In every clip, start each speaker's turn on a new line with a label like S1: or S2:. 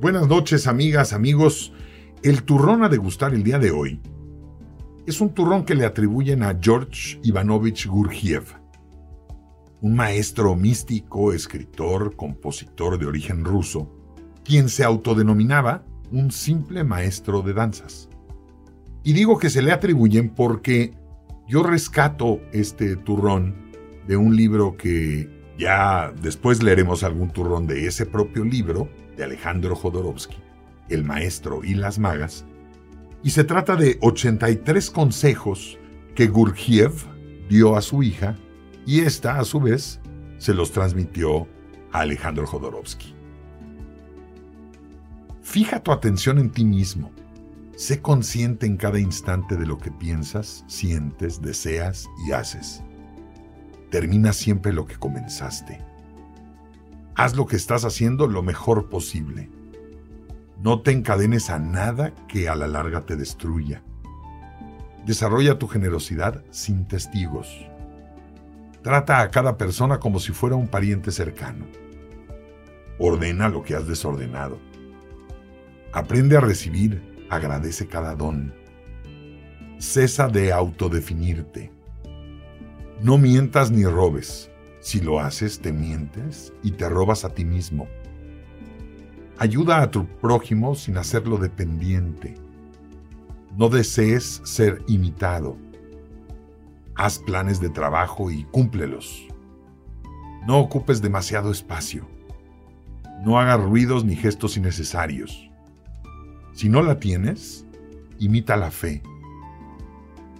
S1: Buenas noches, amigas, amigos. El turrón a degustar el día de hoy es un turrón que le atribuyen a George Ivanovich Gurgiev, un maestro místico, escritor, compositor de origen ruso, quien se autodenominaba un simple maestro de danzas. Y digo que se le atribuyen porque yo rescato este turrón de un libro que ya después leeremos algún turrón de ese propio libro, de Alejandro Jodorowsky, El Maestro y las Magas, y se trata de 83 consejos que Gurgiev dio a su hija y ésta, a su vez, se los transmitió a Alejandro Jodorowsky. Fija tu atención en ti mismo. Sé consciente en cada instante de lo que piensas, sientes, deseas y haces. Termina siempre lo que comenzaste. Haz lo que estás haciendo lo mejor posible. No te encadenes a nada que a la larga te destruya. Desarrolla tu generosidad sin testigos. Trata a cada persona como si fuera un pariente cercano. Ordena lo que has desordenado. Aprende a recibir, agradece cada don. Cesa de autodefinirte. No mientas ni robes. Si lo haces, te mientes y te robas a ti mismo. Ayuda a tu prójimo sin hacerlo dependiente. No desees ser imitado. Haz planes de trabajo y cúmplelos. No ocupes demasiado espacio. No hagas ruidos ni gestos innecesarios. Si no la tienes, imita la fe.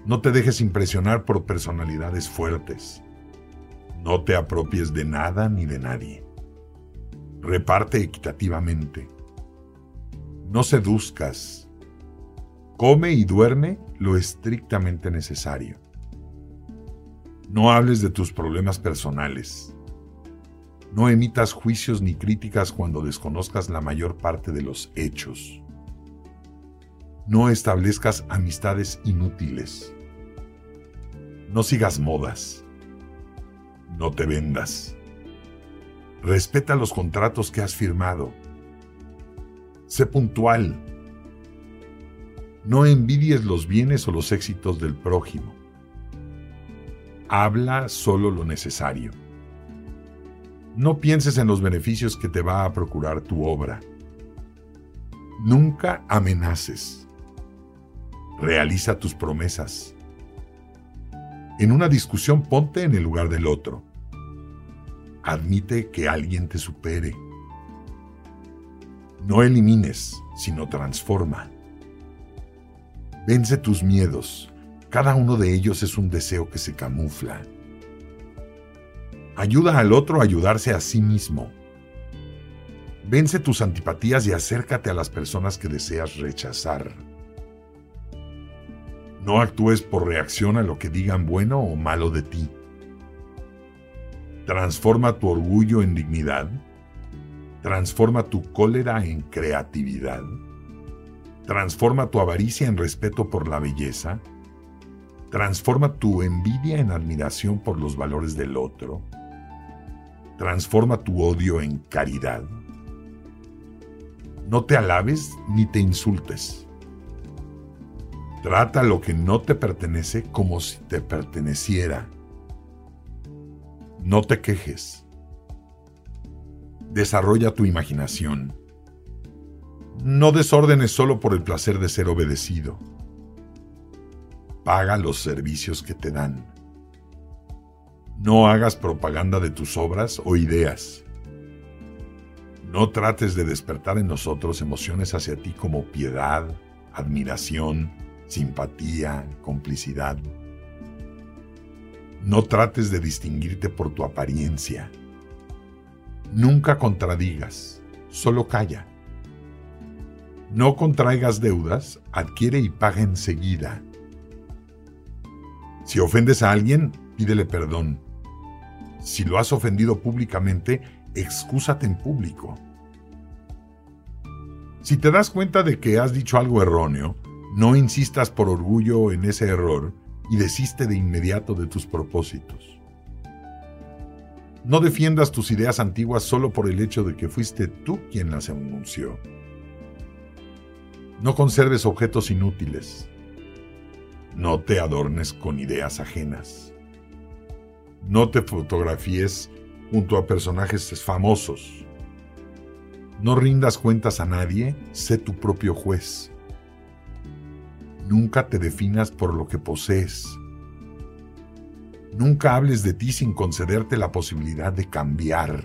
S1: No te dejes impresionar por personalidades fuertes. No te apropies de nada ni de nadie. Reparte equitativamente. No seduzcas. Come y duerme lo estrictamente necesario. No hables de tus problemas personales. No emitas juicios ni críticas cuando desconozcas la mayor parte de los hechos. No establezcas amistades inútiles. No sigas modas. No te vendas. Respeta los contratos que has firmado. Sé puntual. No envidies los bienes o los éxitos del prójimo. Habla solo lo necesario. No pienses en los beneficios que te va a procurar tu obra. Nunca amenaces. Realiza tus promesas. En una discusión ponte en el lugar del otro. Admite que alguien te supere. No elimines, sino transforma. Vence tus miedos. Cada uno de ellos es un deseo que se camufla. Ayuda al otro a ayudarse a sí mismo. Vence tus antipatías y acércate a las personas que deseas rechazar. No actúes por reacción a lo que digan bueno o malo de ti. Transforma tu orgullo en dignidad. Transforma tu cólera en creatividad. Transforma tu avaricia en respeto por la belleza. Transforma tu envidia en admiración por los valores del otro. Transforma tu odio en caridad. No te alabes ni te insultes. Trata lo que no te pertenece como si te perteneciera. No te quejes. Desarrolla tu imaginación. No desórdenes solo por el placer de ser obedecido. Paga los servicios que te dan. No hagas propaganda de tus obras o ideas. No trates de despertar en nosotros emociones hacia ti como piedad, admiración, simpatía, complicidad. No trates de distinguirte por tu apariencia. Nunca contradigas, solo calla. No contraigas deudas, adquiere y paga enseguida. Si ofendes a alguien, pídele perdón. Si lo has ofendido públicamente, excúsate en público. Si te das cuenta de que has dicho algo erróneo, no insistas por orgullo en ese error y desiste de inmediato de tus propósitos. No defiendas tus ideas antiguas solo por el hecho de que fuiste tú quien las anunció. No conserves objetos inútiles. No te adornes con ideas ajenas. No te fotografíes junto a personajes famosos. No rindas cuentas a nadie, sé tu propio juez. Nunca te definas por lo que posees. Nunca hables de ti sin concederte la posibilidad de cambiar.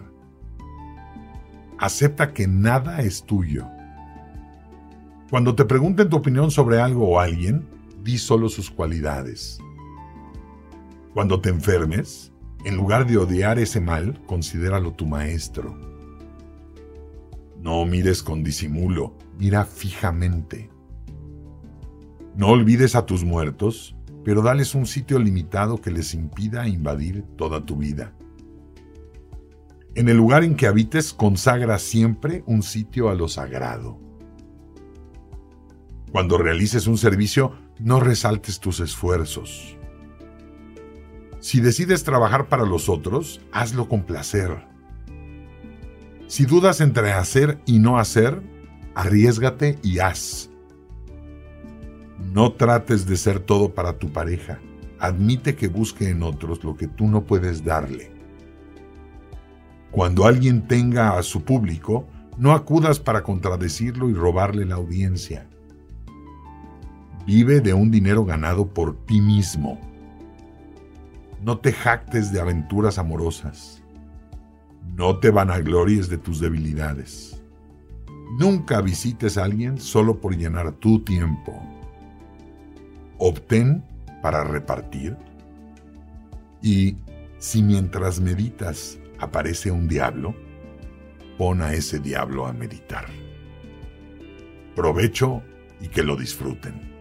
S1: Acepta que nada es tuyo. Cuando te pregunten tu opinión sobre algo o alguien, di solo sus cualidades. Cuando te enfermes, en lugar de odiar ese mal, considéralo tu maestro. No mires con disimulo, mira fijamente. No olvides a tus muertos, pero dales un sitio limitado que les impida invadir toda tu vida. En el lugar en que habites, consagra siempre un sitio a lo sagrado. Cuando realices un servicio, no resaltes tus esfuerzos. Si decides trabajar para los otros, hazlo con placer. Si dudas entre hacer y no hacer, arriesgate y haz. No trates de ser todo para tu pareja. Admite que busque en otros lo que tú no puedes darle. Cuando alguien tenga a su público, no acudas para contradecirlo y robarle la audiencia. Vive de un dinero ganado por ti mismo. No te jactes de aventuras amorosas. No te vanaglories de tus debilidades. Nunca visites a alguien solo por llenar tu tiempo. Obtén para repartir. Y si mientras meditas aparece un diablo, pon a ese diablo a meditar. Provecho y que lo disfruten.